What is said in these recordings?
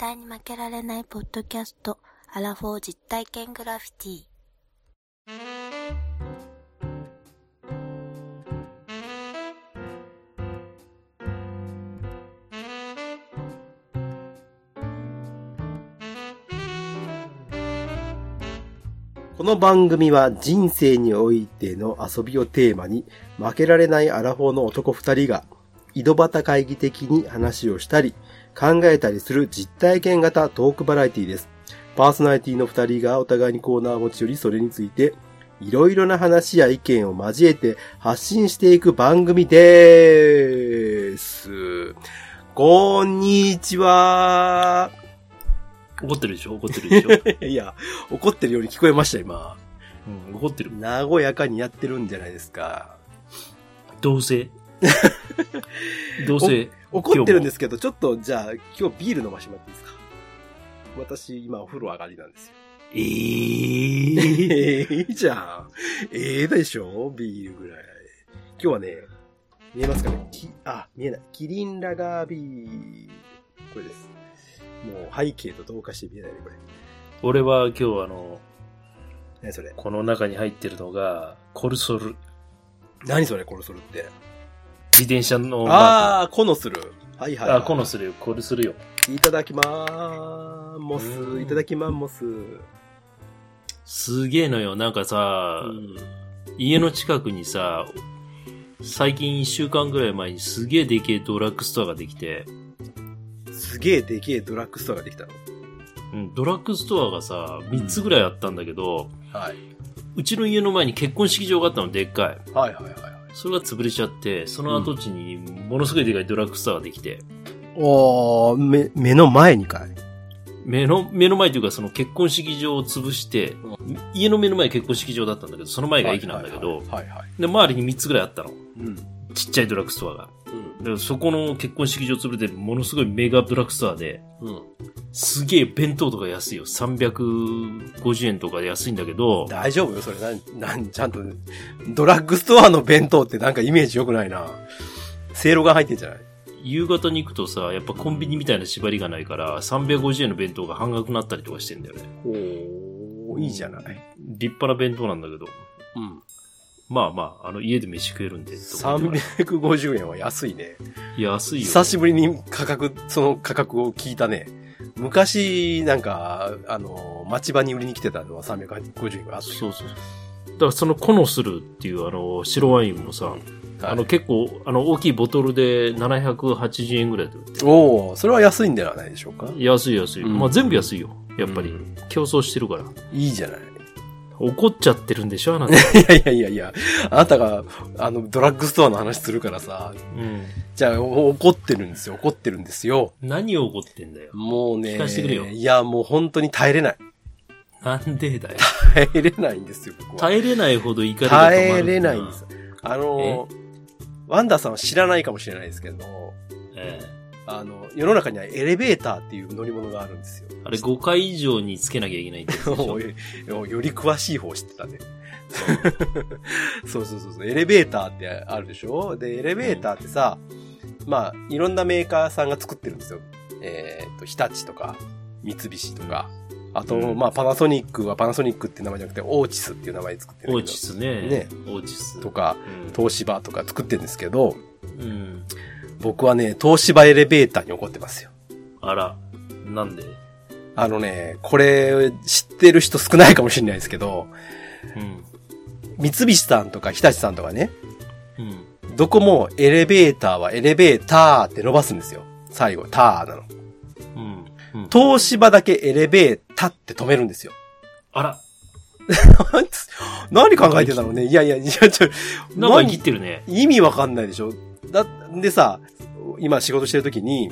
対に負けられないポッドキャスト、アラフォー実体験グラフィティ。この番組は人生においての遊びをテーマに負けられないアラフォーの男二人が井戸端会議的に話をしたり考えたりする実体験型トークバラエティです。パーソナリティの二人がお互いにコーナーを持ち寄りそれについていろいろな話や意見を交えて発信していく番組でーす。こんにちは。怒ってるでしょ？怒ってるでしょ？いや、怒ってるように聞こえました、今。うん、怒ってる。和やかにやってるんじゃないですか。どうせ。どうせ。怒ってるんですけど、ちょっとじゃあ今日ビール飲ましてもらっていいですか？私今お風呂上がりなんですよ。えー、ええじゃん。ええでしょ？ビールぐらい。今日はね、見えますかね？きあ、見えない。キリンラガービール。これです。もう背景と同化して見えないね、これ。俺は今日あの、何それ？この中に入ってるのが、コルソル。何それコロソルって？自転車のああ、コノスル。はいはい、ク。はい。あ、コノするよ。コルするよ。いただきまーモスう。んいただきまーモス。すげえのよ。なんかさ、うん家の近くにさ、最近一週間ぐらい前にすげえでけえドラッグストアができて、すげえでけえドラッグストアができたの？うん、ドラッグストアがさ、3つぐらいあったんだけど、はい。うちの家の前に結婚式場があったの、でっかい。はいはいはい。それが潰れちゃって、その跡地にものすごいでかいドラッグストアができて、おー、目、目の前にかい。目の、目の前というかその結婚式場を潰して、家の目の前結婚式場だったんだけど、その前が駅なんだけど、はいはい。で、周りに3つぐらいあったの。うん。ちっちゃいドラッグストアが。うん。でそこの結婚式場潰れて、ものすごいメガドラッグストアで、うん。すげえ弁当とか安いよ。350円とかで安いんだけど、大丈夫？よ、それ。なん、なん、ちゃんと、ドラッグストアの弁当ってなんかイメージ良くないな。せいろが入ってんじゃない？夕方に行くとさ、やっぱコンビニみたいな縛りがないから、350円の弁当が半額になったりとかしてんだよね。おー、いいじゃない。立派な弁当なんだけど、うん。まあまあ、あの、家で飯食えるんで。と思って350円は安いね。安いよ。久しぶりに価格、その価格を聞いたね。昔、なんか、あの、町場に売りに来てたのは350円があったそうそう。だからそのコノスルっていうあの、白ワインもさ、あの結構、あの大きいボトルで780円ぐらいで売ってる。おおそれは安いんではないでしょうか？安い安い。うんまあ全部安いよ。やっぱりうん。競争してるから。いいじゃない。怒っちゃってるんでしょあなた。いやいやいやいや、あなたが、あの、ドラッグストアの話するからさ、うん。じゃあ、お怒ってるんですよ、怒ってるんですよ。何を怒ってんだよ。もうね、聞かせてくれよいや、もう本当に耐えれない。なんでだよ。耐えれないんですよ、僕は。耐えれないほど怒りが止まる耐えれないんです。。あの、ワンダーさんは知らないかもしれないですけど、えあの、世の中にはエレベーターっていう乗り物があるんですよ。えあれ5回以上につけなきゃいけないってよ より詳しい方知ってたね。そうそうそうそう。エレベーターってあるでしょ？で、エレベーターってさ、まあ、いろんなメーカーさんが作ってるんですよ。えっ、と、日立とか、三菱とか、あと、うんまあ、パナソニックはパナソニックって名前じゃなくて、オーチスっていう名前で作ってるんオーチスね。ね。オーチス。とか、うん東芝とか作ってるんですけど、うん。僕はね、東芝エレベーターに怒ってますよ。あら、なんで？あのね、これ、知ってる人少ないかもしれないですけど、うん。三菱さんとか日立さんとかね、うん。どこもエレベーターはエレベーターって伸ばすんですよ。最後、ターなの。うん。うん。東芝だけエレベータって止めるんですよ。あら、何考えてたのねいやいや、いや、ちょ、なんってるね。意味わかんないでしょだ、でさ、今仕事してる時に、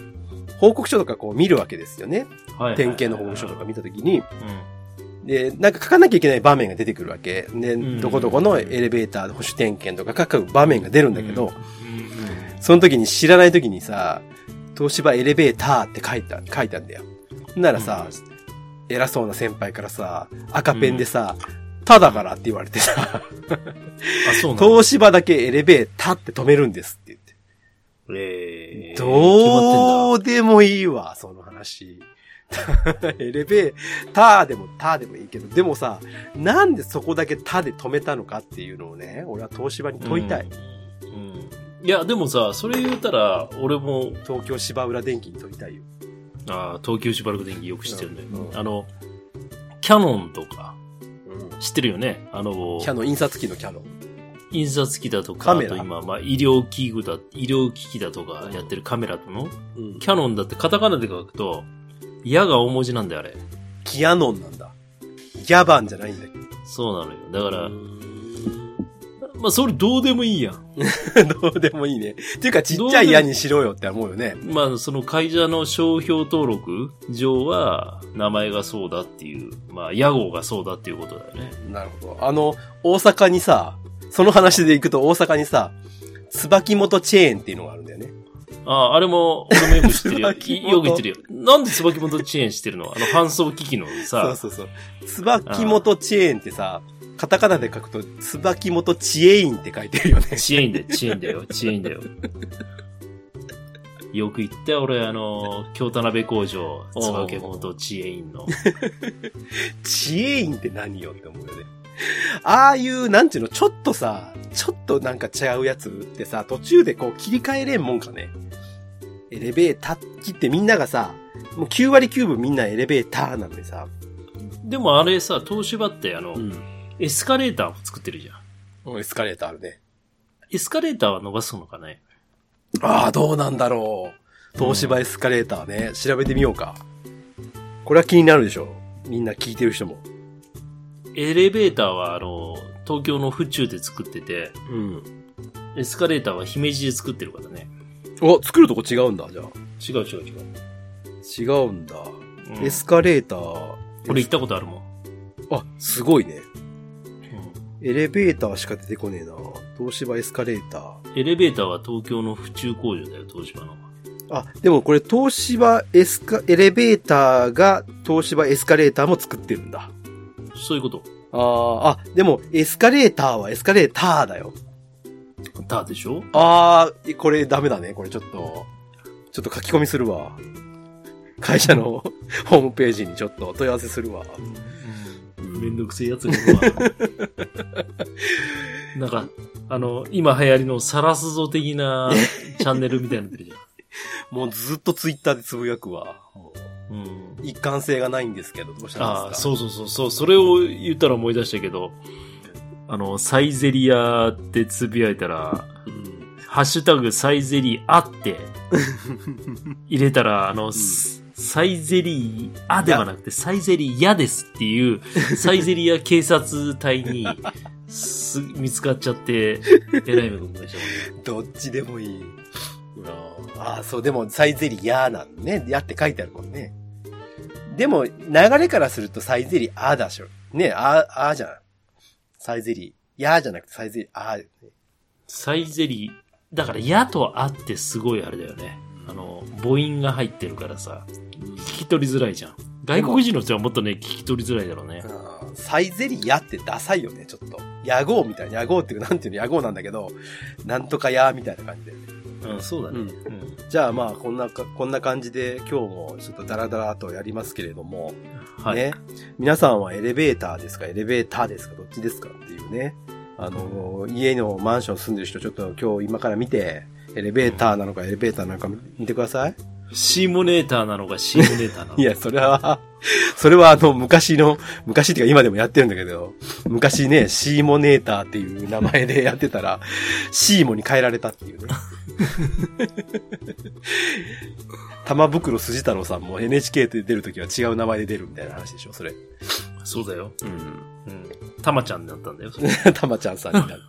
報告書とかこう見るわけですよね。はい。点検の報告書とか見た時に、うん。で、なんか書かなきゃいけない場面が出てくるわけ。で、んどこどこのエレベーターの保守点検とか書く場面が出るんだけど、うん。その時に知らない時にさ、東芝エレベーターって書いた、書いたんだよ。ならさ、偉そうな先輩からさ、赤ペンでさ、ただからって言われてさ。東芝だけエレベーターって止めるんです。えー、どうでもいいわ、その話。エレベーターでもターでもいいけど、でもさ、なんでそこだけタで止めたのかっていうのをね、俺は東芝に問いたい。うん。うんいや、でもさ、それ言うたら、俺も、東京芝浦電機に問いたいよ。あー東急しばらく電気よく知ってるんだよ、うんうんあの、キャノンとか、うん。知ってるよね？あの、キャノン、印刷機のキャノン。印刷機だとか、あと今、まあ、医療器具だ、医療機器だとかやってるカメラとの、うん。キャノンだってカタカナで書くと、矢が大文字なんだよ、あれ。キアノンなんだ。ギャバンじゃないんだけそうなのよ。だかど。ら、まあ、それどうでもいいやん。どうでもいいね。っていうか、ちっちゃい矢にしろよって思うよね。まあ、その会社の商標登録上は、名前がそうだっていう、まあ、屋号がそうだっていうことだよね。なるほど。あの、大阪にさ、その話で行くと大阪にさ、椿本チェーンっていうのがあるんだよね。ああ、あれも、俺もよく知ってるよ。よく言ってるよ。なんで椿本チェーンしてるの？あの、搬送機器のそうさ、そうそう。椿本チェーンってさ、カタカナで書くと、椿本チエインって書いてるよね。チェーンだよ、チェーンだよ、チェーンだよ。よく言ったよ、俺、あの、京田辺工場、椿本チェーンの。チエインって何よって思うよね。ああいう、なんていうの、ちょっとさ、ちょっとなんか違うやつってさ、途中でこう切り替えれんもんかね。エレベーター切ってみんながさ、もう9割9分みんなエレベーターなんでさ。でもあれさ、東芝ってあの、ん。エスカレーターを作ってるじゃん。エスカレーターあるね。エスカレーターは伸ばすのかね？ああ、どうなんだろう。東芝エスカレーターね、調べてみようか。これは気になるでしょ。みんな聞いてる人も。エレベーターはあの、東京の府中で作ってて、うん。エスカレーターは姫路で作ってるからね。お、作るとこ違うんだ、じゃあ。違う違う違う。違うんだ。うんエスカレーター。俺行ったことあるもん。あ、すごいね。うんエレベーターしか出てこねえな。東芝エスカレーター。エレベーターは東京の府中工場だよ、東芝の。あ、でもこれ東芝エスカ、エレベーターが東芝エスカレーターも作ってるんだ。そういうこと。あーあ、でもエスカレーターはエスカレーターだよ。だでしょ？あー、これダメだね。これちょっと、ちょっと書き込みするわ。会社の ホームページにちょっと問い合わせするわ。めんどくせえやつが。なんか、あの、今流行りのサラスゾ的なチャンネルみたいになってるじ もうずっとツイッターでつぶやくわ。うん。う一貫性がないんですけど、どうしたああ、んですか？そうそうそうそう、それを言ったら思い出したけど、あの、サイゼリアってつぶやいたら、うんハッシュタグサイゼリアって入れたら、あの、スサイゼリアではなくてサイゼリアですっていう、サイゼリア警察隊にす見つかっちゃって、えらい目が起きましたもんね。どっちでもいい。ああ、そう、でも、サイゼリヤなんね。やって書いてあるもんね。でも、流れからするとサイゼリアだしょ。ね、あ、あじゃん。サイゼリヤじゃなくてサイゼリア、ね。サイゼリだから、やとあってすごいあれだよね。あの、母音が入ってるからさ、聞き取りづらいじゃん。外国人の人はもっとね、聞き取りづらいだろうね。あーサイゼリヤってダサいよね、ちょっと。野号みたいな。野号っていうか、なんていうの、野号なんだけど、なんとかやみたいな感じで。うん、そうだね。うんうん。じゃあまあ、こんなか、こんな感じで今日もちょっとダラダラとやりますけれども、はい。ね。皆さんはエレベーターですかエレベーターですかどっちですかっていうね。あの、家のマンション住んでる人、ちょっと今日今から見て、エレベーターなのかエレベーターなのか見てください。シーモネーターなのかシーモネーターなのか。いや、それは、それはあの、昔の、昔っていうか今でもやってるんだけど、昔ね、シーモネーターっていう名前でやってたら、シーモに変えられたっていうね。玉袋筋太郎さんも NHK で出るときは違う名前で出るみたいな話でしょ、それ。そうだよ。うん。うん。たまちゃんだったんだよ。それ たまちゃんさんになる。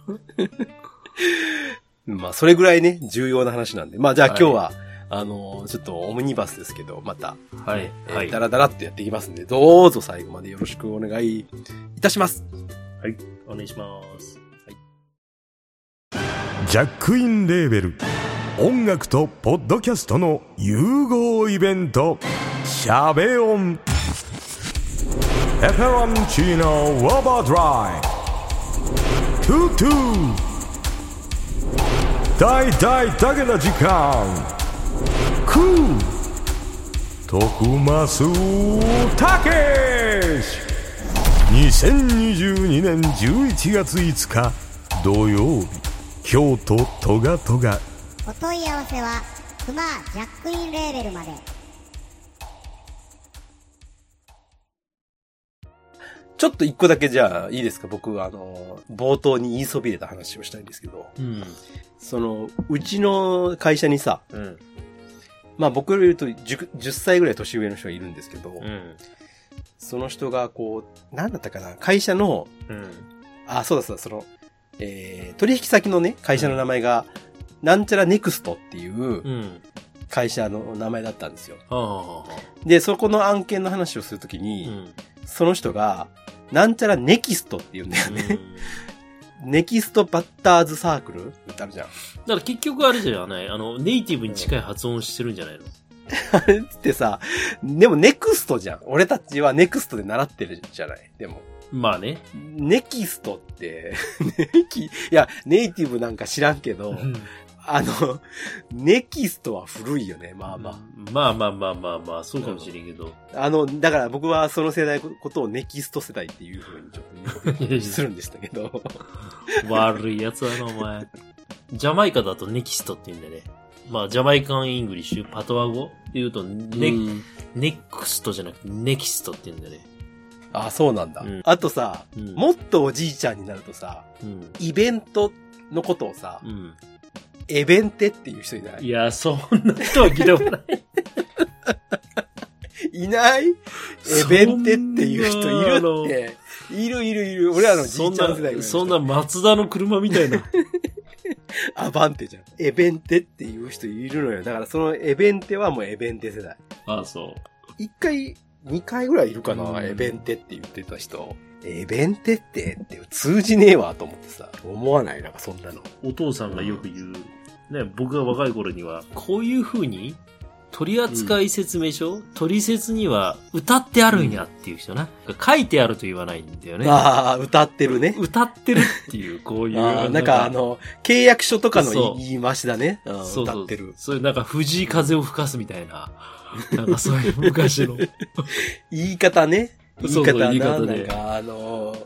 まあ、それぐらいね、重要な話なんで。まあ、じゃあ今日は、あのーちょっとオムニバスですけど、また、はい。えーはい。ダラダラっとやっていきますんで、どうぞ最後までよろしくお願いいたします。はい。お願いします。ジャックインレーベル音楽とポッドキャストの融合イベント「シャベオン」「エフェロンチーノウォーバードライ」「トゥトゥ」「大大だけの時間」「クー」徳増たけし。2022年11月5日土曜日。京都トガトガ。お問い合わせはクマジャックインレーベルまで。ちょっと一個だけじゃあいいですか？僕、あの、冒頭に言いそびれた話をしたいんですけど、うん。その、うちの会社にさ、うん。まあ僕より言うと 10, 10歳ぐらい年上の人がいるんですけど、うん。その人がこう、なんだったかな、会社の、うん。あ、そうだそうだ、その、えー、取引先のね、会社の名前が、なんちゃらネクストっていううん。会社の名前だったんですよ。で、そこの案件の話をするときうに、ん。その人が、なんちゃらネキストって言うんだよね。ネキストバッターズサークル？ってあるじゃん。だから結局あれじゃない？あの、ネイティブに近い発音してるんじゃないの？あれってさ、でもネクストじゃん。俺たちはネクストで習ってるじゃない？でも。まあね。ネキストって、ネキ、いや、ネイティブなんか知らんけど、あの、ネキストは古いよね、まあままあまあまあまあまあ、そうかもしれんけど。あ。あの、だから僕はその世代のことをネキスト世代っていう風にちょっと認識するんでしたけど。悪いやつだな、お前。ジャマイカだとネキストって言うんだよね。まあ、 Jamaican English、パトワ語って言うと、ネ、うんネクストじゃなくてネキストって言うんだよね。あ、そうなんだ。うんあとさ、うんもっとおじいちゃんになるとさ、うん。イベントのことをさ、うん。エベンテっていう人いない？いや、そんな人は聞いたことない。いない？エベンテっていう人いるって。いるいるいる。俺らのじいちゃん世代そんな、松田の車みたいな。アバンテじゃん。エベンテっていう人いるのよ。だからそのエベンテはもうエベンテ世代。ああ、そう。一回、二回ぐらいいるかな、うんエベンテって言ってた人。エベンテってって通じねえわと思ってさ。思わない？なんかそんなの。お父さんがよく言う、ね、僕が若い頃には、こういう風に、取扱説明書、取説には歌ってあるんやっていう人な。書いてあると言わないんだよね。ああ、歌ってるね。歌ってるっていう、こういう。あーなんかあ、の、契約書とかの言い回しだね。うんそうそう歌ってる。そういうなんか藤井風を吹かすみたいな。なんかそういう昔の。言い方ね。言いそう方な。そう言い方でなんかあのー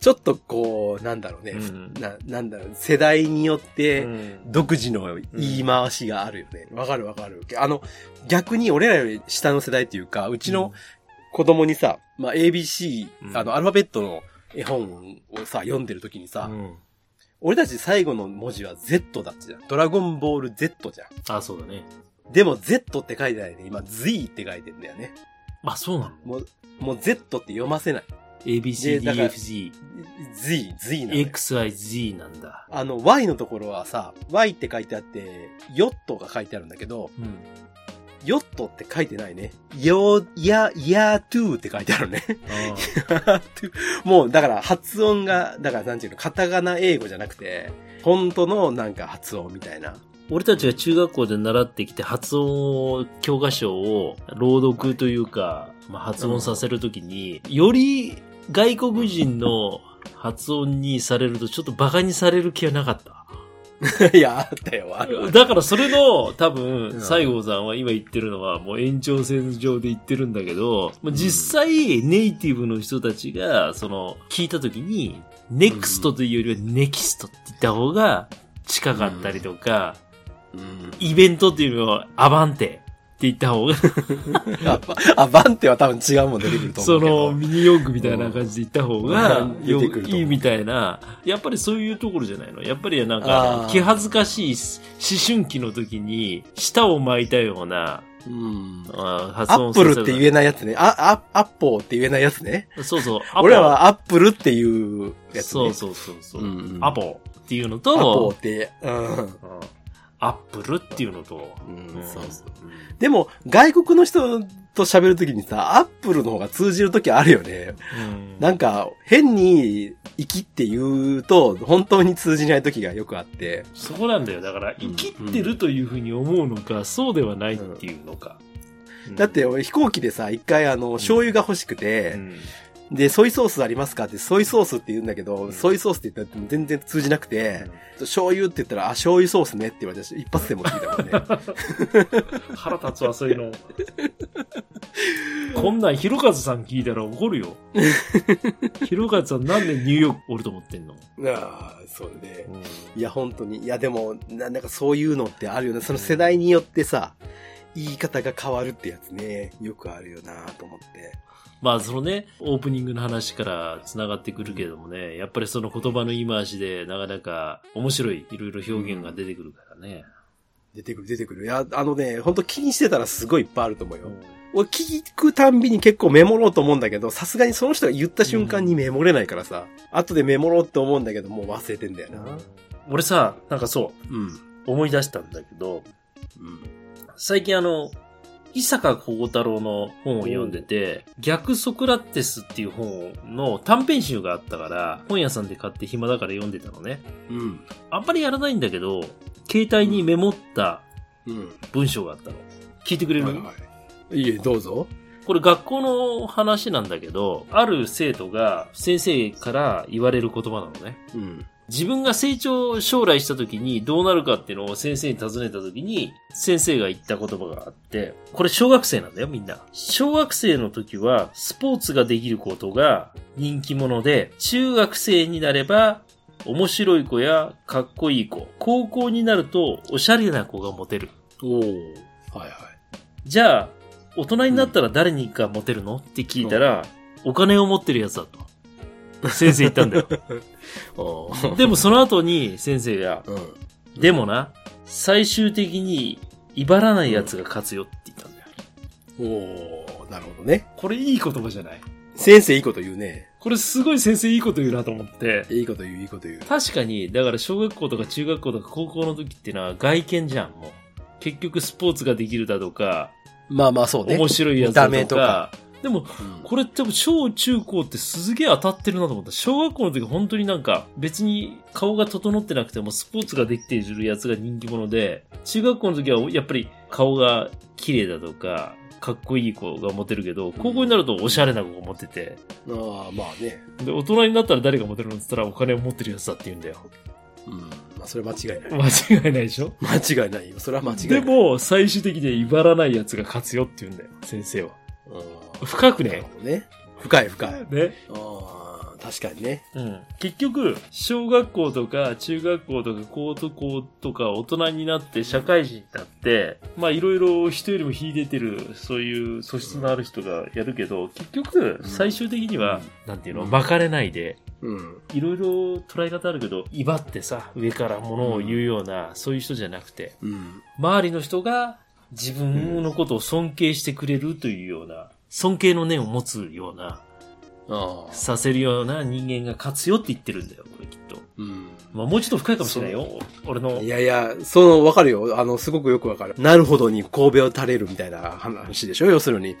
ちょっとこう、なんだろうね。うんな、なんだろう、世代によって、うん独自の言い回しがあるよね。わ、かるわかる。あの、逆に俺らより下の世代っていうか、うちの子供にさ、まあ、ABC、うんあの、アルファベットの絵本をさ、読んでる時にさ、うん俺たち最後の文字は Z だったじゃん。ドラゴンボール Z じゃん。あ、そうだね。でも Z って書いてないね。今 Z って書いてんだよね。あ、そうなの？もう、もう Z って読ませない。?A, B, C, でだ D, から F, G, Z、Z なのよ。X, Y, Z なんだ。あの、Y のところはさ、Y って書いてあって、ヨットが書いてあるんだけど、うん。ヨットって書いてないね。よ、や、や、トゥーって書いてあるね。あ もう、だから発音が、だからなんていうの、カタカナ英語じゃなくて、本当のなんか発音みたいな。俺たちが中学校で習ってきて発音を、教科書を朗読というか、まあ、発音させるときに、より外国人の発音にされるとちょっと馬鹿にされる気はなかった。いや、あったよ、あるある。だからそれの多う分、ん西郷さんは今言ってるのはもう延長線上で言ってるんだけど、まあ実際ネイティブの人たちが、その、聞いたときに、ネクストというよりはネキストって言った方が近かったりとか、うん。イベントっていうのはアバンテって言った方が、あ、バンテは多分違うもん出てくると思そうけど。のミニ四駆みたいな感じで言った方がうんよういいみたいな、やっぱりそういうところじゃないの？やっぱりなんあかー、気恥ずかしい思春期の時に舌を巻いたような、うん。あー発アップルってえ言えないやつね。あ、あ、アッポーって言えないやつね。そうそう。俺らはアップルっていうやつね。そうそうそうそう、うんうんアポっていうのアポーとっ、て、うん。うんアップルっていうのと、うんそうそう。うん。でも、外国の人と喋るときにさ、アップルの方が通じるときあるよね。うん。なんか、変に、イキって言うと、本当に通じないときがよくあって。そこなんだよ。だから、イキってるというふうに思うのか、そうではないっていうのか。うん。だって、俺飛行機でさ、一回あの、醤油が欲しくて、うんで、ソイソースありますかって、ソイソースって言うんだけど、ソイソースって言ったら全然通じなくて、醤油って言ったら、あ、醤油ソースねって言われて、一発でも聞いたもんね。腹立つわ、そういうの。こんなん、ひろかずさん聞いたら怒るよ。ひろかずさんなんでニューヨークおると思ってんの、ああ、そうね。いや、本当に。いや、でも、ななんかそういうのってあるよね。その世代によってさ、言い方が変わるってやつね、よくあるよなと思って。まあ、そのね、オープニングの話から繋がってくるけれどもね、やっぱりその言葉の言い回しで、なかなか面白い、いろいろ表現が出てくるからね。出てくる、出てくる。いや、あのね、本当気にしてたらすごいいっぱいあると思うよ。俺聞くたんびに結構メモろうと思うんだけど、さすがにその人が言った瞬間にメモれないからさ、後でメモろうって思うんだけど、もう忘れてんだよな。俺さ、なんかそう、うん。思い出したんだけど、うん。最近あの、伊坂幸太郎の本を読んでて、逆ソクラテスっていう本の短編集があったから、本屋さんで買って暇だから読んでたのね。うん。あんまりやらないんだけど、携帯にメモったうん。文章があったの。聞いてくれる、はいはい。いいえ、どうぞ。これ学校の話なんだけど、ある生徒が先生から言われる言葉なのね。うん。自分が成長、将来した時にどうなるかっていうのを先生に尋ねた時に、先生が言った言葉があって、これ小学生なんだよ、みんな。小学生の時は、スポーツができることが人気者で、中学生になれば、面白い子やかっこいい子。高校になると、おしゃれな子がモテる。おおはいはい。じゃあ、大人になったら誰にがモテるの？って聞いたら、お金を持ってるやつだと。先生言ったんだよ。でもその後に先生が、うん。でもな、最終的に、威張らない奴が勝つよって言ったんだよ。おーなるほどね。これいい言葉じゃない？先生いいこと言うね。これすごい先生いいこと言うなと思って。いいこと言う、いいこと言う。確かに、だから小学校とか中学校とか高校の時ってのは外見じゃん、もう。結局スポーツができるだとか、まあまあそうね。面白いやつだとか。とかでも、うんこれって小中高ってすげえ当たってるなと思った。小学校の時本当になんか別に顔が整ってなくてもスポーツができているやつが人気者で、中学校の時はやっぱり顔が綺麗だとか、かっこいい子がモテるけど、高校になるとおしゃれな子がモテて、ああ、まあね。で、大人になったら誰がモテるのって言ったらお金を持ってるやつだって言うんだよ。うん。まあそれは間違いない。間違いないでしょ？間違いないよ。それは間違いない。で、も、最終的には威張らないやつが勝つよって言うんだよ、先生は。うん、深くねね。深い深い。ね。ああ、確かにね。うん。結局、小学校とか中学校とか高校とか大人になって社会人になって、まあいろいろ人よりも秀でてる、そういう素質のある人がやるけど、結局、最終的には、なんていうの、巻かれないで、うん。いろいろ捉え方あるけど、威張ってさ、上から物を言うような、そういう人じゃなくて、うん。周りの人が自分のことを尊敬してくれるというような、尊敬の念を持つような。させるような人間が勝つよって言ってるんだよ、これきっと。うん。まあもうちょっと深いかもしれないよ。俺のい。やいや、その、わかるよ。あの、すごくよくわかる。なるほどに神戸を垂れるみたいな話でしょ？要するに。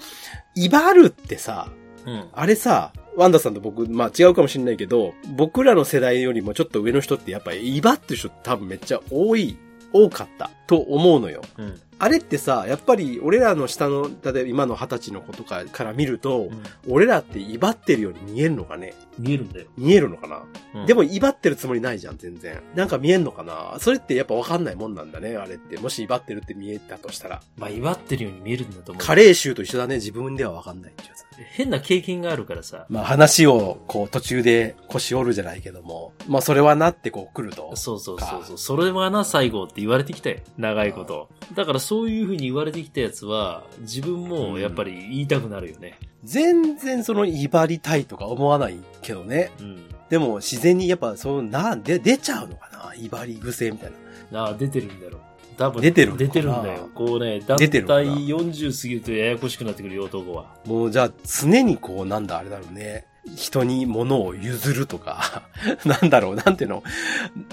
威張るってさ、うん。あれさ、ワンダさんと僕、まあ違うかもしれないけど、僕らの世代よりもちょっと上の人ってやっぱり威張ってる人多分めっちゃ多い、多かったと思うのよ。うん。あれってさ、やっぱり俺らの下の、例えば今の二十歳の子とかから見ると、うん俺らって威張ってるように見えるのかね？見えるんだよ。見えるのかな、うんでも威張ってるつもりないじゃん、全然。なんか見えんのかな？それってやっぱわかんないもんなんだね、あれって。もし威張ってるって見えたとしたら。まあ威張ってるように見えるんだと思う。カレー臭と一緒だね、自分ではわかんないってやつ。変な経験があるからさ。まあ話をこう途中で腰折るじゃないけども、まあそれはなってこう来ると。そうそうそうそう。それはな、最後って言われてきたよ。長いこと。だからそういう風に言われてきたやつは、自分もやっぱり言いたくなるよね。全然その威張りたいとか思わないけどね。うん。でも自然にやっぱそうなんで出ちゃうのかな？威張り癖みたいな。ああ、出てるんだろう。多分出てる出てるんだよ。こうね、だ出てるのかな？40過ぎるとややこしくなってくるよ、男は。もうじゃあ常にこうなんだあれだろうね。人に物を譲るとか、なんだろう、なんていうの、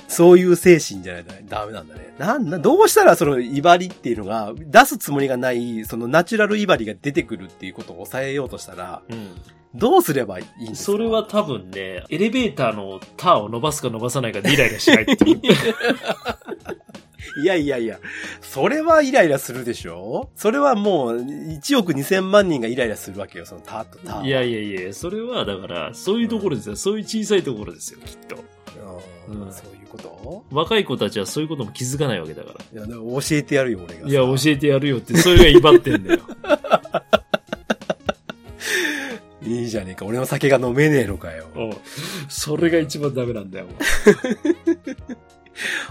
そういう精神じゃないとダメなんだね。なんだ、どうしたらその威張りっていうのが、出すつもりがない、そのナチュラル威張りが出てくるっていうことを抑えようとしたら、うん。どうすればいいんですか？それは多分ね、エレベーターのターを伸ばすか伸ばさないかでイライラしないっていう。いやいやいや、それはイライラするでしょ？それはもう、1億2000万人がイライラするわけよ、そのタとタ。いやいやいや、それはだから、そういうところですよ。そういう小さいところですよ、きっと。うんうんそういうこと？若い子たちはそういうことも気づかないわけだから。いや、教えてやるよ、俺がさ。いや、教えてやるよって、それが威張ってんだよ。か。俺の酒が飲めねえのかよ。それが一番ダメなんだよ。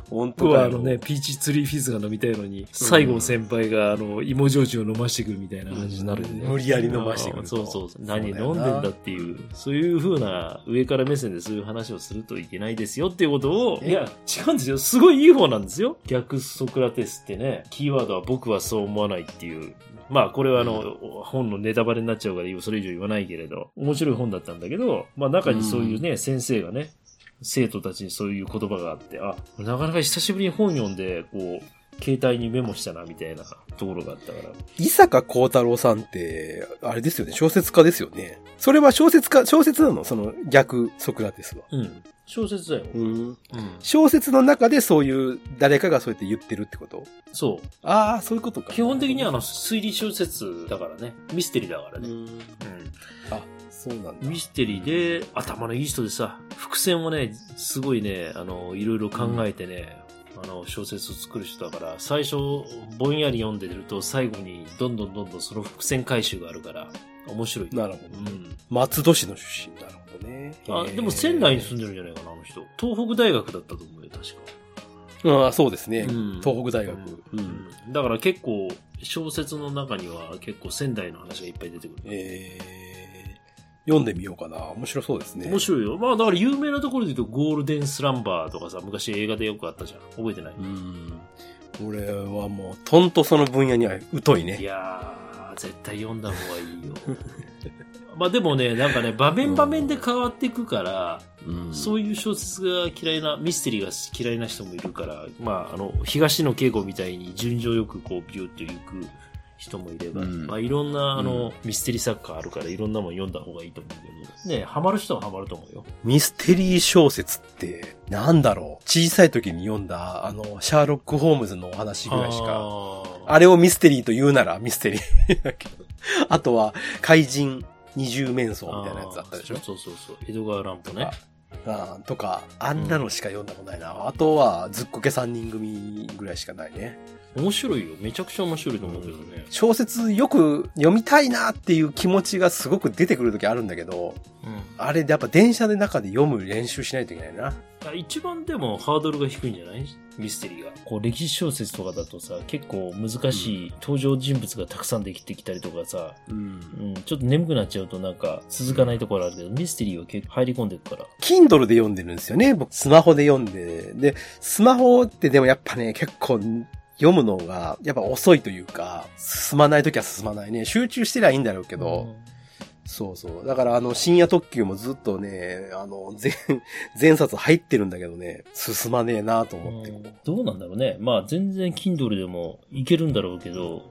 本当はあのね、ピーチツリーフィズが飲みたいのに、西郷先輩があの、芋焼酎を飲ましてくるみたいな感じになるんで、無理やり飲ましてくるとそうそうそう。何飲んでんだっていう、そういう風な上から目線でそういう話をするといけないですよっていうことを、え？いや、違うんですよ。すごいいい方なんですよ。逆ソクラテスってね、キーワードは僕はそう思わないっていう。まあ、これはあの、本のネタバレになっちゃうから、それ以上言わないけれど、面白い本だったんだけど、まあ中にそういうね、先生がね、生徒たちにそういう言葉があって、あ、なかなか久しぶりに本読んで、こう、携帯にメモしたな、みたいなところがあったから。伊坂幸太郎さんって、あれですよね、小説家ですよね。それは小説家、小説なの？その逆ソクラテスは。うん。小説だよ。うん。うん。小説の中でそういう、誰かがそうやって言ってるってこと？そう。ああ、そういうことか。基本的にはあの、推理小説だからね。ミステリーだからね。うん。あ、そうなんだ。ミステリーで頭のいい人でさ、伏線をね、すごいね、あの、いろいろ考えてね、あの、小説を作る人だから、最初、ぼんやり読んでると、最後にどんどんどんどんその伏線回収があるから、面白い。なるほど。うん。松戸市の出身。なるほどね。あ、でも仙台に住んでるんじゃないかな、あの人。東北大学だったと思うよ、確か。ああ、そうですね。うん東北大学。ううんん。だから結構、小説の中には結構仙台の話がいっぱい出てくる。えー、読んでみようかな。面白そうですね。面白いよ。まあだから有名なところで言うとゴールデンスランバーとかさ、昔映画でよくあったじゃん。覚えてない、うん。俺はもう、とんとその分野には疎いいね。やー、絶対読んだ方がいいよ。まあでもね、なんかね、場面場面で変わっていくから、うんそういう小説が嫌いな、ミステリーが嫌いな人もいるから、まああの、東野圭吾みたいに順序よくこうビューッと行く人もいれば、うんまあいろんなあの、ミステリー作家あるからいろんなもん読んだ方がいいと思うけど、ね、ハマる人はハマると思うよ。ミステリー小説って、なんだろう？小さい時に読んだ、あの、シャーロック・ホームズのお話ぐらいしか。あれをミステリーと言うならミステリーだけど。あとは、怪人二重面相みたいなやつあったでしょ？そうそうそう。江戸川乱歩ね。あーとか、あんなのしか読んだことないな。あとは、ずっこけ三人組ぐらいしかないね。面白いよ。めちゃくちゃ面白いと思うけどね。小説よく読みたいなっていう気持ちがすごく出てくる時あるんだけど、うんあれでやっぱ電車で中で読む練習しないといけないな。あ。一番でもハードルが低いんじゃない？ミステリーが。こう歴史小説とかだとさ、結構難しい登場人物がたくさんできてきたりとかさ、うん。うん、ちょっと眠くなっちゃうとなんか続かないところあるけど、ミステリーは結構入り込んでるから。Kindle で読んでるんですよね。僕、スマホで読んで。で、スマホってでもやっぱね、結構、読むのが、やっぱ遅いというか、進まないときは進まないね。集中してりゃいいんだろうけど、そうそう。だからあの、深夜特急もずっとね、あの、全、全冊入ってるんだけどね、進まねえなとうん思って。どうなんだろうね。まあ全然 Kindle でもいけるんだろうけど、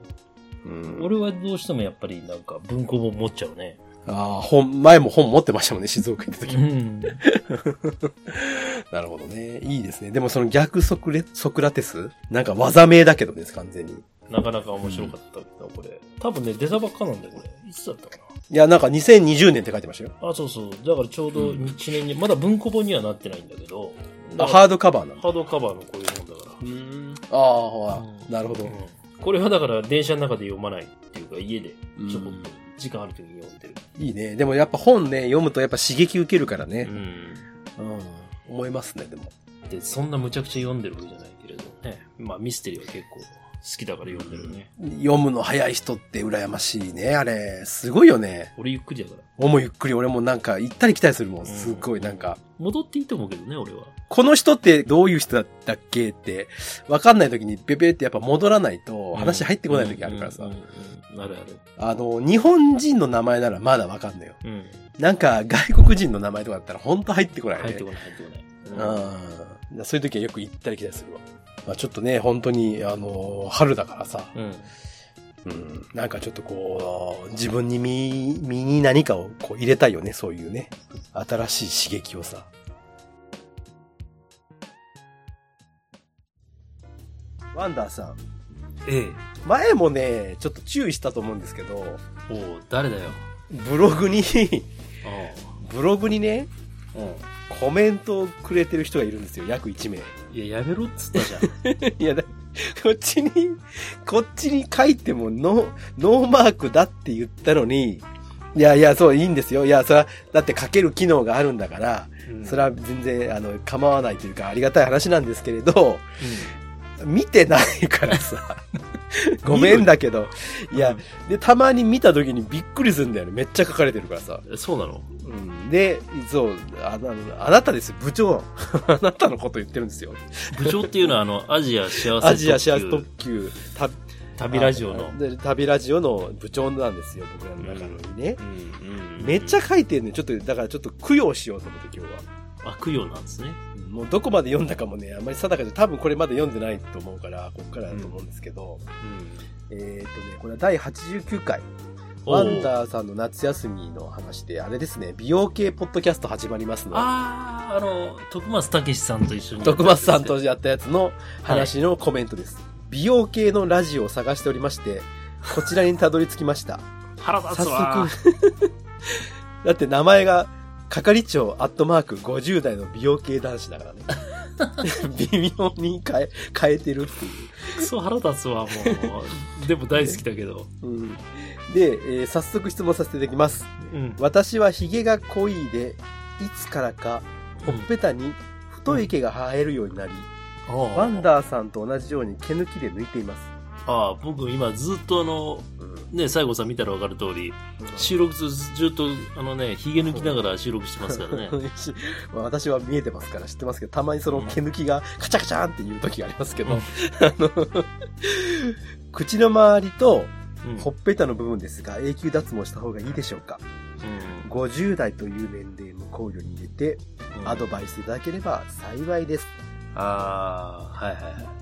うん。俺はどうしてもやっぱりなんか文庫本持っちゃうね。ああ、本、前も本持ってましたもんね、静岡行った時。うん。なるほどね。いいですね。でもその逆ソクレ、ソクラテス？なんか技名だけどね、完全に。なかなか面白かったけど、これ。多分ね、出たばっかなんだよ、これ。いつだったかいや、なんか2020年って書いてましたよ。な。あ、そうそう。だからちょうど1年に、まだ文庫本にはなってないんだけど、あ、ハードカバーな。ハードカバーのこういう本だから。ああ、ほらうんなるほど。うんこれはだから電車の中で読まないっていうか、家でちょこっうんと時間ある時に読んでる。いいね。でもやっぱ本ね、読むとやっぱ刺激受けるからね。うん。うん。思いますね、でも。で、そんなむちゃくちゃ読んでるわけじゃないけれどね。まあミステリーは結構好きだから読んでるね。読むの早い人って羨ましいね、あれ。すごいよね。俺ゆっくりだから。思うゆっくり俺もなんか行ったり来たりするもん。すっごいなんか。戻っていいと思うけどね、俺は。この人ってどういう人だったっけって、わかんない時にペペってやっぱ戻らないと話入ってこない時あるからさうん。うんうんあるある。あの、日本人の名前ならまだわかんないよ。うん。なんか外国人の名前とかだったらほんと入ってこないね。入ってこない、入ってこない。うん。そういう時はよく行ったり来たりするわ。まあちょっとね、本当に、あの、春だからさ、うん。うん、なんかちょっとこう、自分に身、身に何かをこう入れたいよね、そういうね。新しい刺激をさ。ワンダーさん。ええ。前もね、ちょっと注意したと思うんですけど、おう誰だよ。ブログに、おブログにね、ううん。コメントをくれてる人がいるんですよ。約1名。いや、やめろっつったじゃん。いや、だこっちに、こっちに書いてもノー、ノーマークだって言ったのに、いやいや、そう、いいんですよ。いや、それは、だって書ける機能があるんだから、それは全然、あの、構わないというか、ありがたい話なんですけれど、見てないからさ。ごめんだけど。いや、で、たまに見た時にびっくりするんだよね。めっちゃ書かれてるからさ。うん。そうなの？うん、で、そう、あの、あなたですよ、部長。あなたのこと言ってるんですよ。部長っていうのは、あの、アジア幸せアジアシェア特特急、た旅ラジオの。で旅ラジオの部長なんですよ、僕らの中のにね。うんうんめっちゃ書いてるね。ちょっと、だからちょっと供養しようと思って今日は。あ、供養なんですね。うんもうどこまで読んだかもね、あんまり定かで、多分これまで読んでないと思うから、こっからだと思うんですけど、うん。えーっとね、これは第89回、ワンダーさんの夏休みの話で、あれですね、美容系ポッドキャスト始まりますの。あー、あの、徳松武史さんと一緒に。徳松さんとやったやつの話のコメントです。美容系のラジオを探しておりまして、こちらにたどり着きました。腹立つわ。だって名前が、係長アットマーク50代の美容系男子だからね。微妙に変え、変えてるっていう。クソ腹立つわ、もう。でも大好きだけど。うん、で、えー早速質問させていただきます。うん。私は髭が濃いで、いつからか、ほっぺたに太い毛が生えるようになり、ワワンダーさんと同じように毛抜きで抜いています。ああ、僕今ずっとあの、ね、西郷さん見たらわかる通り、収録ずずっとあのね、髭抜きながら収録してますからね。私は見えてますから知ってますけど、たまにその毛抜きがカチャカチャーンっていう時がありますけど、うんあの、口の周りとうんほっぺたの部分ですが、永久脱毛した方がいいでしょうかうん ?50 代という年齢も考慮に入れて、うんアドバイスいただければ幸いです。ああ、はいはいはい。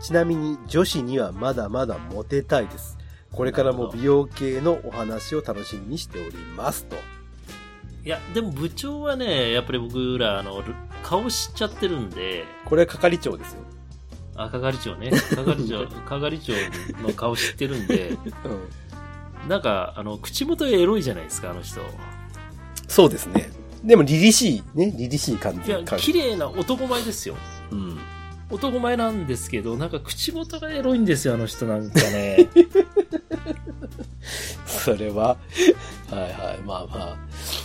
ちなみに女子にはまだまだモテたいです。これからも美容系のお話を楽しみにしておりますと。いや、でも部長はね、やっぱり僕ら、あの、る顔知っちゃってるんで、これ係長ですよ。あ、係長ね。係長、係長の顔知ってるんで、うん。なんか、あの、口元エロいじゃないですか、あの人。そうですね。でも、凛々しい、ね、凛々しい感じ。いや、綺麗な男前ですよ。うん。男前なんですけど、なんか口元がエロいんですよ、あの人なんかね。それは、はいはい、まあまあ。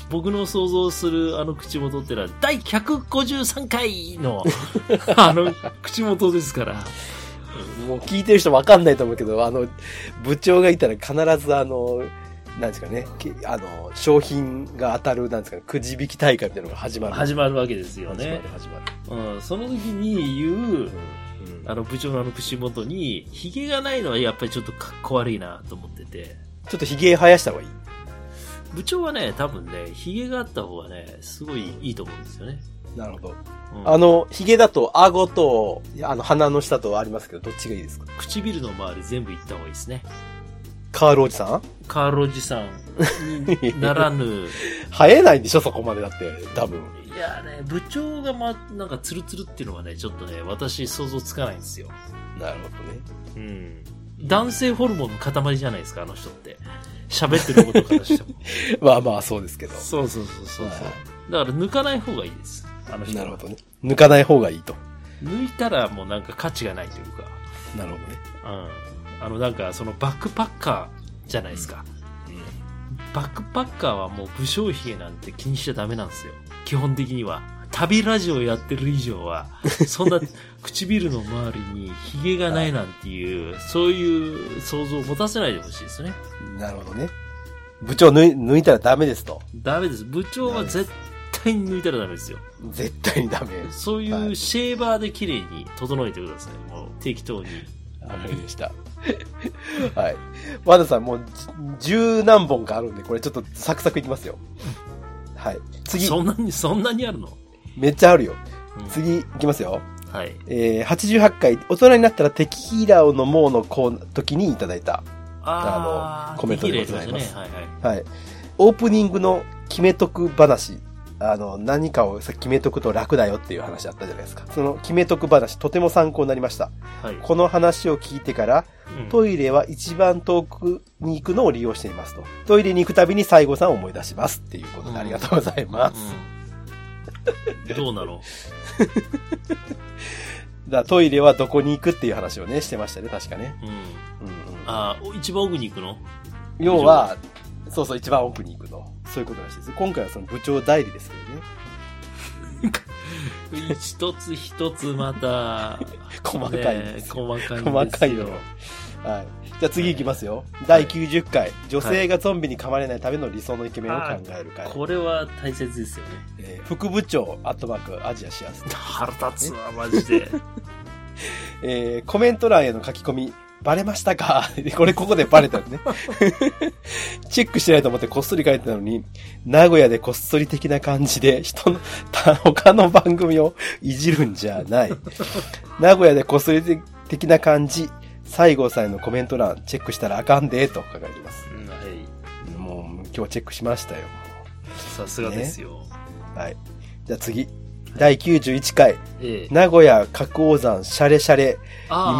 僕の想像するあの口元ってのは、第153回の、あの口元ですから。もう聞いてる人わかんないと思うけど、あの、部長がいたら必ずあの、なんですかね、きあの、商品が当たる、なんですかね、くじ引き大会みたいなのが始まる。始まるわけですよね始まる、。始まる。うん、その時に言う、うんあの部長のあの口元に、髭がないのはやっぱりちょっとかっこ悪いなと思ってて。ちょっと髭生やした方がいい？部長はね、多分ね、髭があった方がね、すごいいいと思うんですよね。なるほど。うんあの、髭だと、顎と、あの、鼻の下とありますけど、どっちがいいですか？唇の周り全部いった方がいいですね。カールおじさん？カールおじさんに ならぬ、生えないんでしょそこまでだって、多分。いやね、部長がま、なんかツルツルっていうのはね、ちょっとね、私想像つかないんですよ。なるほどね。うん。男性ホルモンの塊じゃないですか、あの人って。喋ってることからしても。まあまあ、そうですけど。そうそうそうそうはいだから抜かない方がいいです。あの人はなるほどね。抜かない方がいいと。抜いたらもうなんか価値がないというか。なるほどね。うん。あのなんかそのバックパッカーじゃないですか。バックパッカーはもう武将髭なんて気にしちゃダメなんですよ。基本的には。旅ラジオやってる以上は、そんな 唇の周りに髭がないなんていう、そういう想像を持たせないでほしいですね。なるほどね。部長抜い抜いたらダメですと。ダメです。部長は絶対に抜いたらダメですよ。絶対にダメ。そういはいうシェーバーで綺麗に整えてください。もう適当に。わかりました。はい。和田さん、もうじ、十何本かあるんで、これちょっとサクサクいきますよ。はい。次、そんなに、そんなにあるの、めっちゃあるよ。うん次、いきますよ。はい。えー、88回、大人になったらテキーラを飲もうのコーナー時にいただいた。あのコメントでございますすね。はいはい。はい。オープニングの決めとく話。あの、何かをさ決めとくと楽だよっていう話あったじゃないですか。その決めとく話、とても参考になりました。はい。この話を聞いてから、うんトイレは一番遠くに行くのを利用していますと。トイレに行くたびに西郷さんを思い出しますっていうことでありがとうございます。うんどうなの？だトイレはどこに行くっていう話をね、してましたね、確かね。うん。うんうん、ああ、一番奥に行くの？要は、そうそう、一番奥に行くの。そういうことらしいです。今回はその部長代理ですけどね。一つ一つまた、細かいね細かい。細かいの。はい。じゃあ次行きますよ。第90回、女性がゾンビに噛まれないための理想のイケメンを考える会。これは大切ですよね。えー副部長、アットマーク、アジアシアス。腹立つわ、マジで。えーコメント欄への書き込み、バレましたか？これここでバレたのね。チェックしてないと思ってこっそり書いてたのに、名古屋でこっそり的な感じで人の、他他の番組をいじるんじゃない。名古屋でこっそり的な感じ、西郷さんへのコメント欄チェックしたらあかんで、と書かれてます。うんはい。もう今日チェックしましたよ。さすがですよ。はい。じゃあ次。第91回、ええ。名古屋角王山シャレシャレ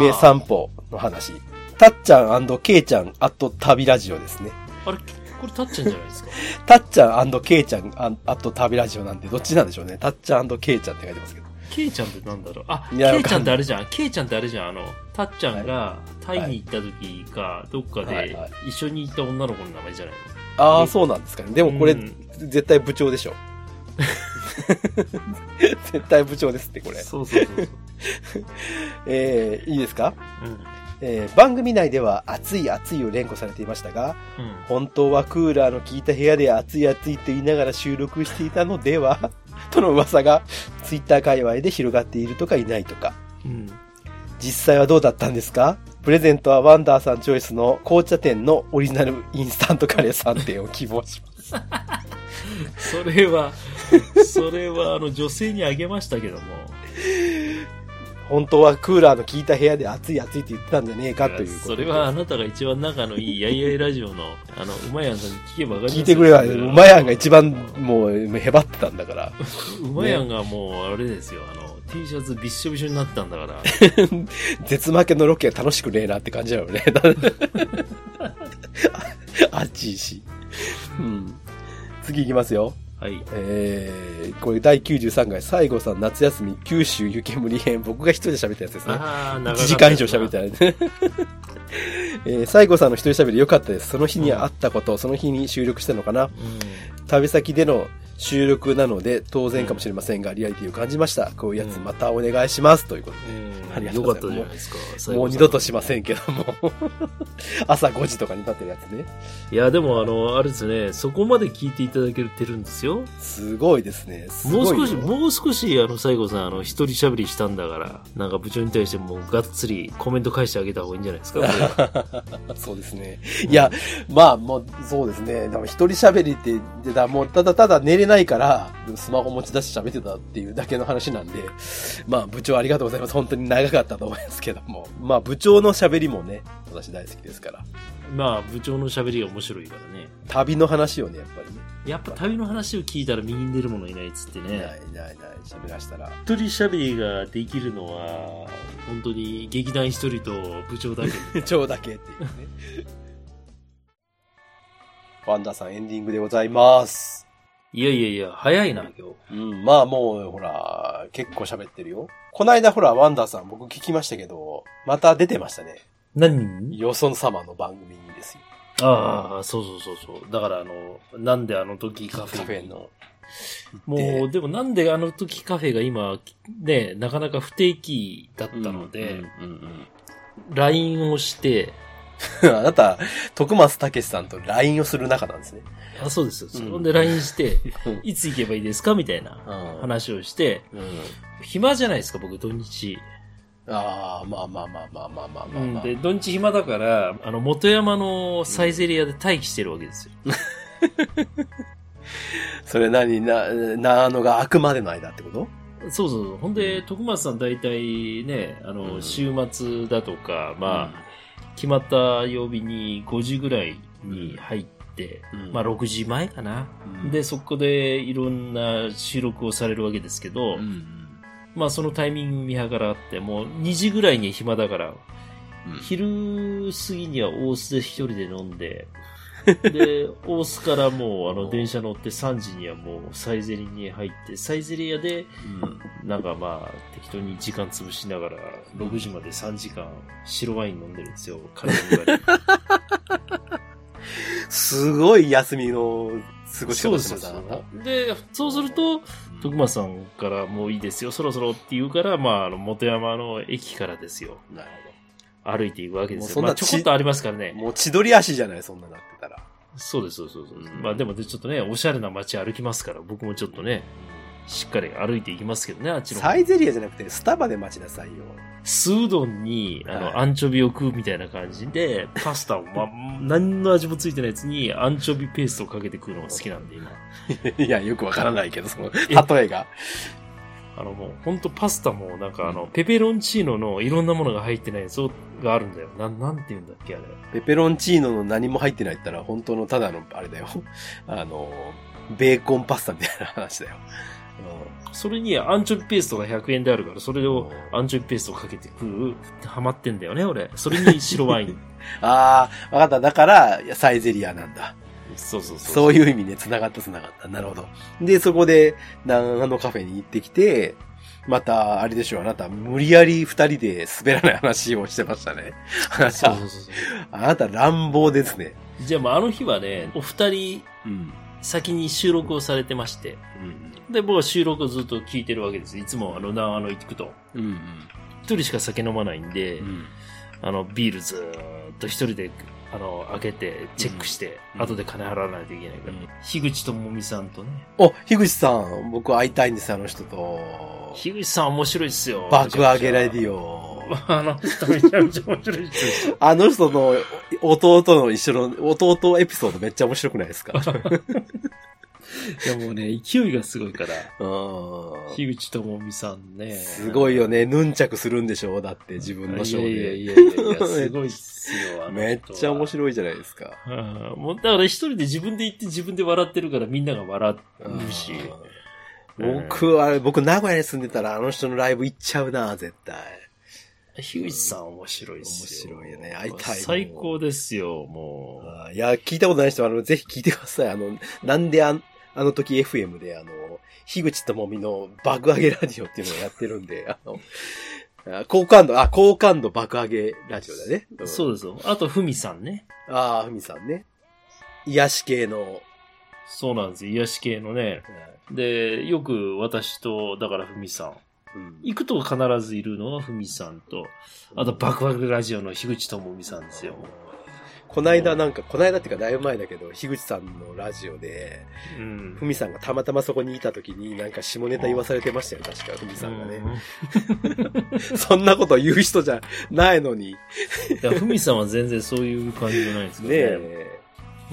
夢散歩の話。たっちゃんケイちゃんあと旅ラジオですね。あれ、これタッチャんじゃないですか？たっちゃんケイちゃんああと旅ラジオなんでどっちなんでしょうね。たっちゃんケイちゃんって書いてますけど。ケイちゃんってなんだろう？あ、ケイちゃんってあれじゃん。ケイちゃんってあれじゃん。あの、タッちゃんがタイに行った時か、どっかで一緒に行った女の子の名前じゃないああ、そうなんですかね。でもこれ、うん絶対部長でしょ。絶対部長ですって、これの。。そうそうそうそう。えー、いいですか？うん。えー、番組内では熱い熱いを連呼されていましたが、うん。本当はクーラーの効いた部屋で暑い暑いと言いながら収録していたのでは？との噂がツイッター界隈で広がっているとかいないとか。うん。実際はどうだったんですか？プレゼントはワンダーさんチョイスの紅茶店のオリジナルインスタントカレー3点を希望します。それは、それは、あの、女性にあげましたけども。本当はクーラーの効いた部屋で暑い暑いって言ってたんじゃねえかということそれはあなたが一番仲のいいやいやいラジオの、あの、うまやんさんに聞けばわかりま聞いてくれば、うまやんが一番もうへばってたんだから。うまやんがもう、あれですよ、あの、T シャツびっしょびしょになったんだから。絶負けのロケ楽しくねえなって感じだよね。あっちいし。うん。次行きますよ。はい。えー、これ第93回、西郷さん夏休み、九州湯煙編、僕が一人で喋ったやつですね。ああ、長か1時間以上喋ったやつね。えー、西郷さんの一人喋り良かったです。その日にあったこと、その日に収録したのかな。うん。旅先での収録なので当然かもしれませんが、リアリティを感じました。こういうやつまたお願いします。ということで。ありがとよかったうございますじゃないですか。もう二度としませんけども。朝5時とかに立ってるやつね。いや、でもあの、あれですね、そこまで聞いていただけてるんですよ。すごいですね。すごいうよも少し、もう少し、あの、西郷さん、あの、一人喋りしたんだから、なんか部長に対してもうがっつりコメント返してあげた方がいいんじゃないですか、そうですね。いや、まあ、もう、そうですね。でも一人喋りって、でだもう、ただただ寝れないから、スマホ持ち出して喋ってたっていうだけの話なんで、まあ、部長ありがとうございます。本当に長かったと思いますけども。まあ、部長の喋りもね、私大好きですから。まあ、部長の喋りが面白いからね。旅の話をね、やっぱりね。やっぱ旅の話を聞いたら右に出る者いないっつってね。ないないない、喋らしたら。一人喋りができるのは、本当に劇団一人と部長だけ。部長だけっていうね。ワンダーさんエンディングでございます。いやいやいや、早いな、今日。うん、まあもう、ほら、結構喋ってるよ。こないだほら、ワンダーさん僕聞きましたけど、また出てましたね。何？よその様の番組にですよ。ああ、そうそうそうそう。だからあの、なんであの時カカフェに？フェの。もう、でもなんであの時カフェが今、ね、なかなか不定期だったので、LINE をして、うん。あなた、徳松武さんと LINE をする仲なんですね。あ、そうですよ。そうんんで LINE して、うんいつ行けばいいですかみたいなうん話をして、うん。暇じゃないですか、僕、土日。ああ、まあまあまあまあまあまあまあ、まあ。で、土日暇だから、あの、元山のサイゼリアで待機してるわけですよ。それ何な、なのがあくまでの間ってこと？そうそうそう。ほんで、徳松さん大体ね、あの、うん週末だとか、まあ、決まった曜日に5時ぐらいに入っって、うんまあ6時前かな。うんで、そこでいろんな収録をされるわけですけど、うん。まあそのタイミング見計らって、もう2時ぐらいに暇だから、うん昼過ぎには大須で一人で飲んで、で、大須からもうあの電車乗って3時にはもうサイゼリに入って、サイゼリアでなんかまあ適当に時間潰しながら6時まで3時間白ワイン飲んでるんですよ、カレーに。すごい休みの過ごし方してまよした。で、そうすると、徳間さんからもういいですよ、そろそろって言うから、まあ、あの、元山の駅からですよ。なる歩いていくわけですよ。もうそんなまあ、ちょこっとありますからね。ほど。もう千鳥足じゃない、そんななって。そうです、そうそうそう。うんまあでもでちょっとね、おしゃれな街歩きますから、僕もちょっとね、しっかり歩いていきますけどね、あっちの方。サイゼリアじゃなくて、スタバで待ちなさいよ。スードンに、あの、はいアンチョビを食うみたいな感じで、パスタを、まあ、何の味もついてないやつに、アンチョビペーストをかけて食うのが好きなんで、今。いや、よくわからないけど、その、え例えが。あのもう、ほんとパスタも、なんかあの、ペペロンチーノのいろんなものが入ってないやつがあるんだよ。なん、なんて言うんだっけ、あれ。ペペロンチーノの何も入ってないったら、本当のただの、あれだよ。あの、ベーコンパスタみたいな話だよ。それにアンチョビペーストが100円であるから、それをうんアンチョビペーストをかけて食う、ハマってんだよね、俺。それに白ワイン。ああ、わかった。だから、サイゼリアなんだ。そうそうそう。そういう意味で繋がった繋がった。なるほど。で、そこで、長野カフェに行ってきて、また、あれでしょう、あなた、無理やり二人で滑らない話をしてましたね。あなたそうそう、そう。あなた乱暴ですね。じゃあまああの日はね、お二人うん。先に収録をされてまして、で、僕は収録をずっと聞いてるわけです。いつもあの、長野行くと。うん。うん。一人しか酒飲まないんで、うん。あの、ビールずーっと一人で、あの、開けて、チェックして、うん後で金払わないといけないから。うん樋口智美さんとね。お、樋口さん、僕会いたいんです、あの人と。樋口さん面白いっすよ。爆上げレディオ。オ。あの人めちゃめちゃ面白いっすよ。あの人の弟の一緒の、弟エピソードめっちゃ面白くないですか？いやもうね、勢いがすごいから。うん。樋口智美さんね。すごいよね。ヌンチャクするんでしょう？だって自分のショーで。いやいやいやいや、すごいっすよ。めっちゃ面白いじゃないですか。うんもうだから一人で自分で言って自分で笑ってるからみんなが笑うし。うん僕、あれ、僕名古屋に住んでたらあの人のライブ行っちゃうな、絶対。樋口さん面白いっすよ。面白いよね会いたい最高ですよ、もう。あいや、聞いたことない人は、あの、ぜひ聞いてください。あの、なんであんあの時 FM で、あの、樋口智美の爆上げラジオっていうのをやってるんで、あの、あ好感度、あ、好感度爆上げラジオだね。うんそうですよ。あと、ふみさんね。ああ、ふみさんね。癒し系の、そうなんですよ。癒し系のね。で、よく私と、だからふみさん。うん行くと必ずいるのはふみさんと、あと、爆爆ラジオの樋口智美さんですよ。こないだなんか、こないだっていうかだいぶ前だけど、樋口さんのラジオで、うんふみさんがたまたまそこにいた時になんか下ネタ言わされてましたよ、確か、ふみさんがね。そんなこと言う人じゃないのに。ねうん。いや、ふみさんは全然そういう感じじゃないですけどね。え。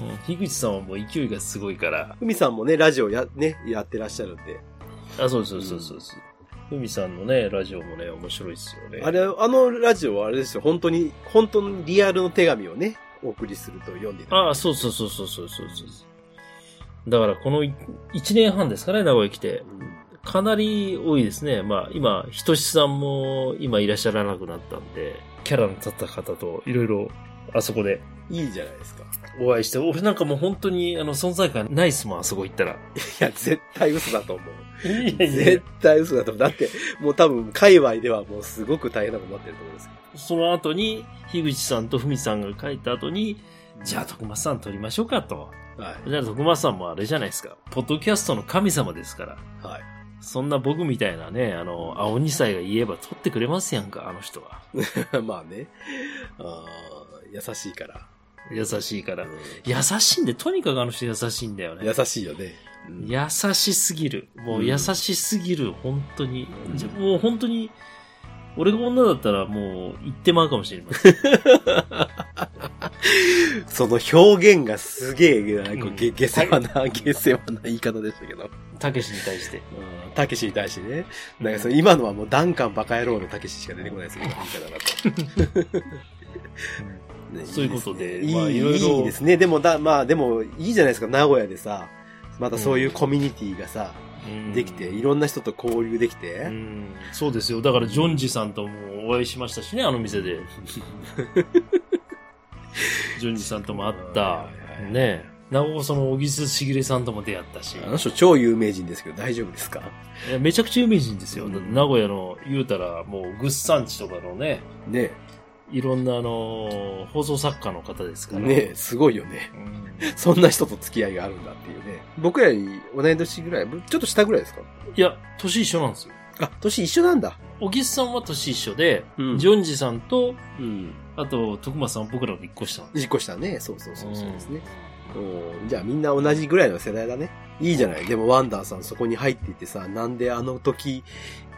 うん樋口さんはもう勢いがすごいから。ふみさんもね、ラジオや、ね、やってらっしゃるんで。あ、そうそうそうそうそう。ふみさんのね、ラジオもね、面白いですよね。あれ、あのラジオはあれですよ、本当に、本当にリアルの手紙をね、お送りすると読んでいただああ、そうそうそうそうそうそうそう。だからこのい一年半ですかね、名古屋来て。かなり多いですね。まあ今、ひとしさんも今いらっしゃらなくなったんで、キャラの立った方といろいろあそこでいいじゃないですか。お会いして、俺なんかもう本当にあの存在感ないっすもん、あそこ行ったら。いや、絶対嘘だと思う。いやいや絶対嘘だと思う。だって、もう多分、界隈ではもうすごく大変なことになってると思うんですよ。その後に、樋口さんとふみさんが帰った後に、じゃあ徳松さん撮りましょうかと。はい。じゃあ徳松さんもあれじゃないですか。ポッドキャストの神様ですから。はい。そんな僕みたいなね、あの、青二歳が言えば撮ってくれますやんか、あの人は。まあね。あー優しいから。優しいからう。ん優しいんで、とにかくあの人優しいんだよね。優しいよね。うん優しすぎる。もう優しすぎる、本当に。うんじゃもう本当に、俺が女だったらもう言ってまうかもしれません。その表現がすげえ、なんかうんげ、下世話な、下世話な言い方でしたけど。たけしに対して。うんたけしに対してね。なんかその今のはもうダンカンバカ野郎のたけししか出てこないですよ、今の言い方だと。ねそういうことでいいまあいろいろいいですね。でもだ、まあでも、いいじゃないですか、名古屋でさ、またそういうコミュニティがさ、うんできて、いろんな人と交流できて、うんそうですよ。だから、ジョンジさんともお会いしましたしね、あの店で。ジョンジさんとも会った。ねなお、その、小木須茂さんとも出会ったし。あの人超有名人ですけど大丈夫ですか？いやめちゃくちゃ有名人ですよ。うん名古屋の、言うたら、もう、グッサンチとかのね、ねいろんな、あの、放送作家の方ですから。ねすごいよね。うんそんな人と付き合いがあるんだっていうね。僕らより同い年ぐらい、ちょっと下ぐらいですか？いや、年一緒なんですよ。あ、年一緒なんだ。小木須さんは年一緒で、うんジョンジさんと、うん。あと、徳松さんは僕らの一個下なんです実行したね。そうそうそうそうですね。うんじゃあみんな同じぐらいの世代だね。いいじゃない。でもワンダーさんそこに入っていてさ、なんであの時、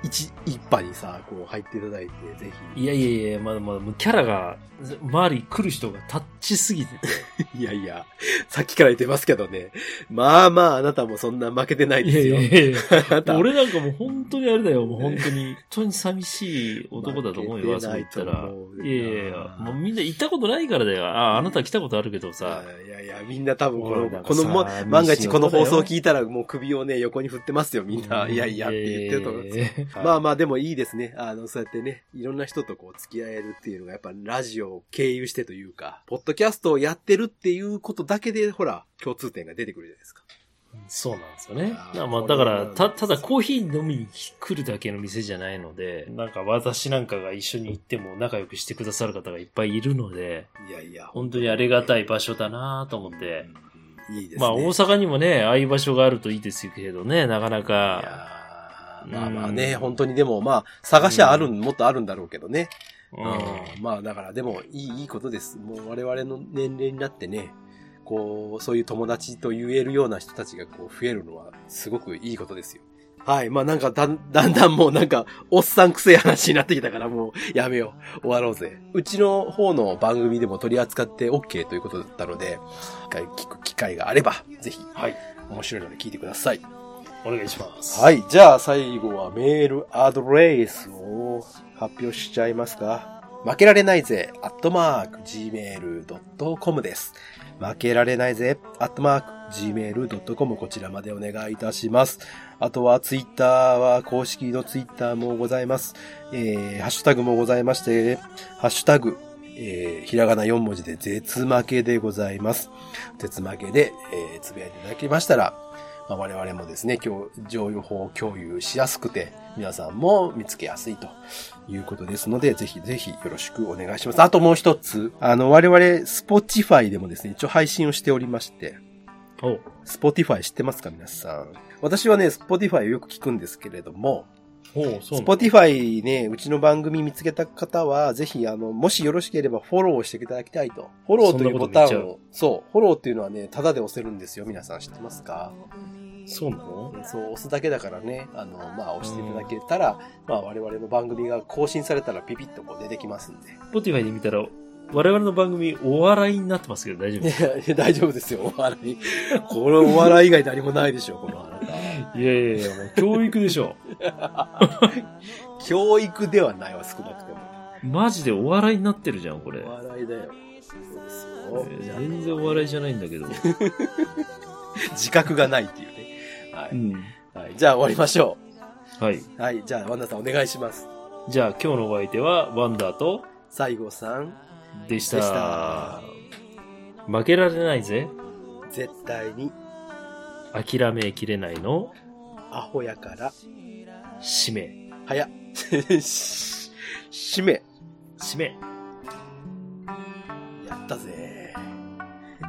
一、一派にさ、こう入っていただいて、ぜひ。いやいやいや、まだまだ、キャラが、周り来る人がタッチすぎてて。いやいや、さっきから言ってますけどね。まあまあ、あなたもそんな負けてないですよ。いやいや あなた俺なんかもう本当にあれだよ、もう本当に。本当に寂しい男だと思うよ、そこ行ったらいやいやいや、もうみんな行ったことないからだよ。ああ、あなた来たことあるけどさ。いやいや、みんな多分この、このもさ、万が一この放送聞いたらもう首をね、横に振ってますよ、みんな。いやいやって言ってると思いますよ。すまあまあでもいいですね。あの、そうやってね、いろんな人とこう付き合えるっていうのがやっぱラジオを経由してというか、ポッドキャストをやってるっていうことだけで、ほら、共通点が出てくるじゃないですか。そうなんですよねまあだから、た、ただコーヒー飲みに来るだけの店じゃないので、なんか私なんかが一緒に行っても仲良くしてくださる方がいっぱいいるので、いやいや、本当にありがたい場所だなと思って。いいですね。まあ大阪にもね、ああいう場所があるといいですけどね、なかないか。まあまあね、うん本当にでもまあ、探しはある、もっとあるんだろうけどね。ううんまあだからでもいい、いいことです。もう我々の年齢になってね、こう、そういう友達と言えるような人たちがこう増えるのはすごくいいことですよ。はい。まあなんかだん、だんだんもうなんか、おっさんくせえ話になってきたからもうやめよう。終わろうぜ。うちの方の番組でも取り扱って OK ということだったので、一回聞く機会があれば、ぜひ、はい。面白いので聞いてください。お願いします。はい。じゃあ最後はメールアドレスを発表しちゃいますか。負けられないぜ、アットマーク、gmail.com です。負けられないぜ、アットマーク、gmail.com こちらまでお願いいたします。あとはツイッターは公式のツイッターもございます。えー、ハッシュタグもございまして、ハッシュタグ、えー、ひらがな4文字で絶負けでございます。絶負けで、えー、つぶやいていただきましたら、まあ、我々もですね、今日、情報共有しやすくて、皆さんも見つけやすいということですので、ぜひぜひよろしくお願いします。あともう一つ、あの、我々、Spotify でもですね、一応配信をしておりまして、お Spotify 知ってますか皆さん？私はね、Spotify をよく聞くんですけれども、Spotify ね、うちの番組見つけた方は、ぜひ、あの、もしよろしければフォローしていただきたいと。フォローというボタンを、そう、フォローっていうのはね、タダで押せるんですよ。皆さん知ってますか？そうなの？そう、押すだけだからね、あの、まあ、押していただけたら、まあ、我々の番組が更新されたらピピッとこう出てきますんで。Spotify で見たら、我々の番組お笑いになってますけど大丈夫いやいや、大丈夫ですよ、お笑い。これお笑い以外何もないでしょ、このあなた。いやいやいや、もう教育でしょ。教育ではないわ、少なくても。マジでお笑いになってるじゃん、これ。お笑いだよ。そうですよ。全然お笑いじゃないんだけど。自覚がないっていうね。はうい。ん。はい、じゃあ終わりましょはい。う。はい、じゃあ、ワンダさんお願いします。じゃあ今日のお相手は、ワンダーと、西郷さん、でした。でした負けられないぜ。絶対に諦めきれないの、アホやから、使命。早っ。し 締め。使命。やったぜ。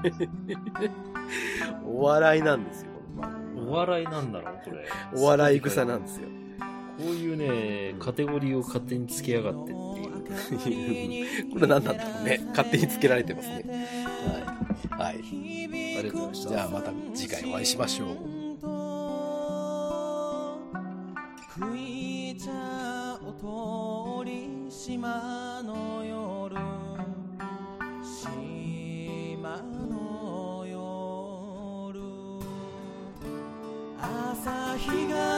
お笑いなんですよ、この番組お笑いなんだろう、これ。お笑い草なんですよ。こういうね、カテゴリーを勝手につけやがってっていう。これ何なんだろうね。勝手につけられてますね。はい。はい。ありがとうございました。じゃあまた次回お会いしましょう。吹いちゃお通り島の夜島の夜。朝日が